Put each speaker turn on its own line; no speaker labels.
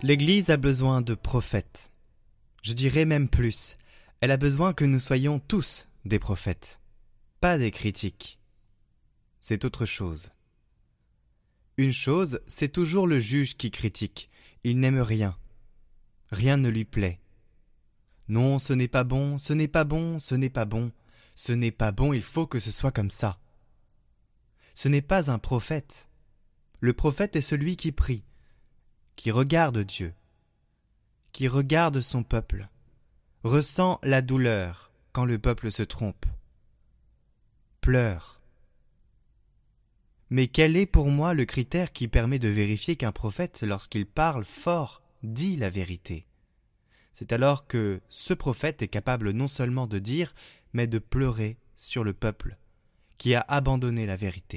L'Église a besoin de prophètes. Je dirais même plus, elle a besoin que nous soyons tous des prophètes, pas des critiques. C'est autre chose. Une chose, c'est toujours le juge qui critique, il n'aime rien. Rien ne lui plaît. Non, ce n'est pas bon, ce n'est pas bon, ce n'est pas bon, ce n'est pas bon, il faut que ce soit comme ça. Ce n'est pas un prophète. Le prophète est celui qui prie, qui regarde Dieu, qui regarde son peuple, ressent la douleur quand le peuple se trompe, pleure. Mais quel est pour moi le critère qui permet de vérifier qu'un prophète, lorsqu'il parle fort, dit la vérité? C'est alors que ce prophète est capable non seulement de dire, mais de pleurer sur le peuple qui a abandonné la vérité.